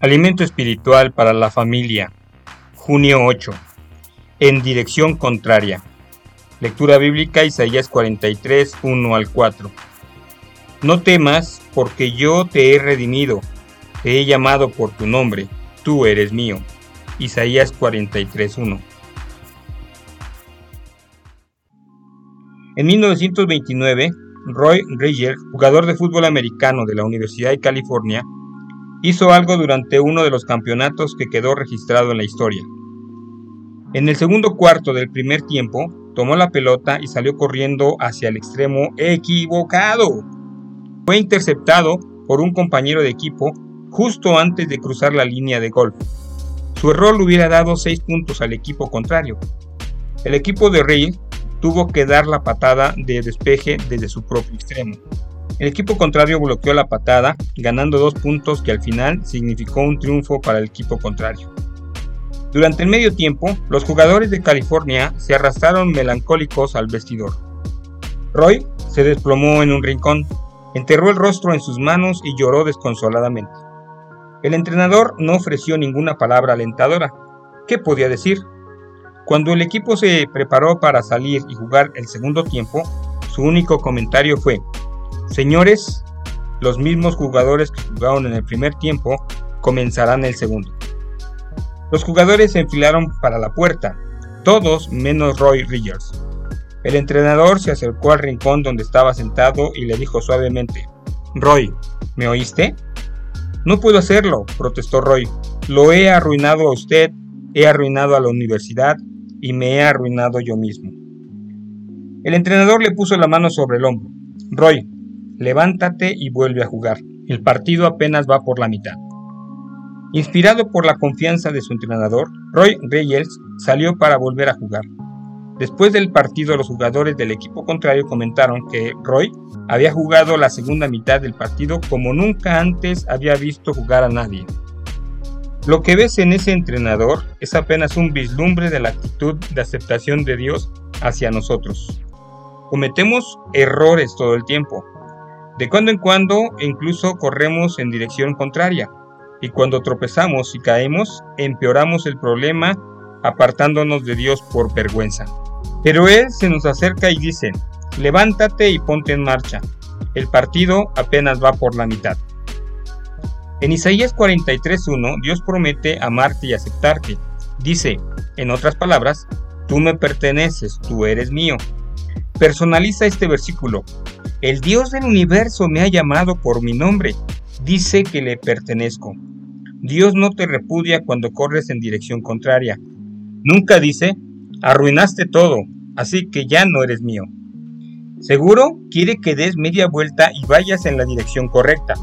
Alimento espiritual para la familia. Junio 8. En dirección contraria. Lectura bíblica Isaías 43, 1 al 4. No temas, porque yo te he redimido, te he llamado por tu nombre, tú eres mío. Isaías 43, 1. En 1929, Roy Riger, jugador de fútbol americano de la Universidad de California, hizo algo durante uno de los campeonatos que quedó registrado en la historia. En el segundo cuarto del primer tiempo, tomó la pelota y salió corriendo hacia el extremo equivocado. Fue interceptado por un compañero de equipo justo antes de cruzar la línea de golf. Su error le hubiera dado 6 puntos al equipo contrario. El equipo de Rey tuvo que dar la patada de despeje desde su propio extremo. El equipo contrario bloqueó la patada, ganando dos puntos que al final significó un triunfo para el equipo contrario. Durante el medio tiempo, los jugadores de California se arrastraron melancólicos al vestidor. Roy se desplomó en un rincón, enterró el rostro en sus manos y lloró desconsoladamente. El entrenador no ofreció ninguna palabra alentadora. ¿Qué podía decir? Cuando el equipo se preparó para salir y jugar el segundo tiempo, su único comentario fue, Señores, los mismos jugadores que jugaron en el primer tiempo comenzarán el segundo. Los jugadores se enfilaron para la puerta, todos menos Roy Riggers. El entrenador se acercó al rincón donde estaba sentado y le dijo suavemente, Roy, ¿me oíste? No puedo hacerlo, protestó Roy. Lo he arruinado a usted, he arruinado a la universidad y me he arruinado yo mismo. El entrenador le puso la mano sobre el hombro. Roy, levántate y vuelve a jugar. El partido apenas va por la mitad. Inspirado por la confianza de su entrenador, Roy Reyes salió para volver a jugar. Después del partido, los jugadores del equipo contrario comentaron que Roy había jugado la segunda mitad del partido como nunca antes había visto jugar a nadie. Lo que ves en ese entrenador es apenas un vislumbre de la actitud de aceptación de Dios hacia nosotros. Cometemos errores todo el tiempo, de cuando en cuando incluso corremos en dirección contraria, y cuando tropezamos y caemos, empeoramos el problema apartándonos de Dios por vergüenza. Pero Él se nos acerca y dice, levántate y ponte en marcha. El partido apenas va por la mitad. En Isaías 43.1 Dios promete amarte y aceptarte. Dice, en otras palabras, tú me perteneces, tú eres mío. Personaliza este versículo. El Dios del universo me ha llamado por mi nombre. Dice que le pertenezco. Dios no te repudia cuando corres en dirección contraria. Nunca dice, arruinaste todo, así que ya no eres mío. Seguro quiere que des media vuelta y vayas en la dirección correcta,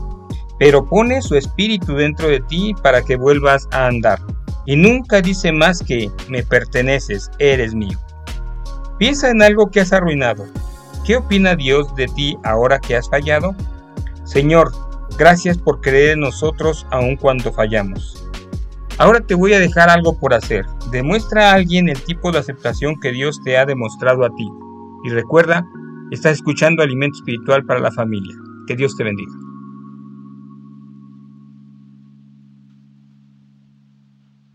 pero pone su espíritu dentro de ti para que vuelvas a andar. Y nunca dice más que, me perteneces, eres mío. Piensa en algo que has arruinado, ¿Qué opina Dios de ti ahora que has fallado? Señor, gracias por creer en nosotros aun cuando fallamos. Ahora te voy a dejar algo por hacer. Demuestra a alguien el tipo de aceptación que Dios te ha demostrado a ti. Y recuerda, estás escuchando Alimento Espiritual para la Familia. Que Dios te bendiga.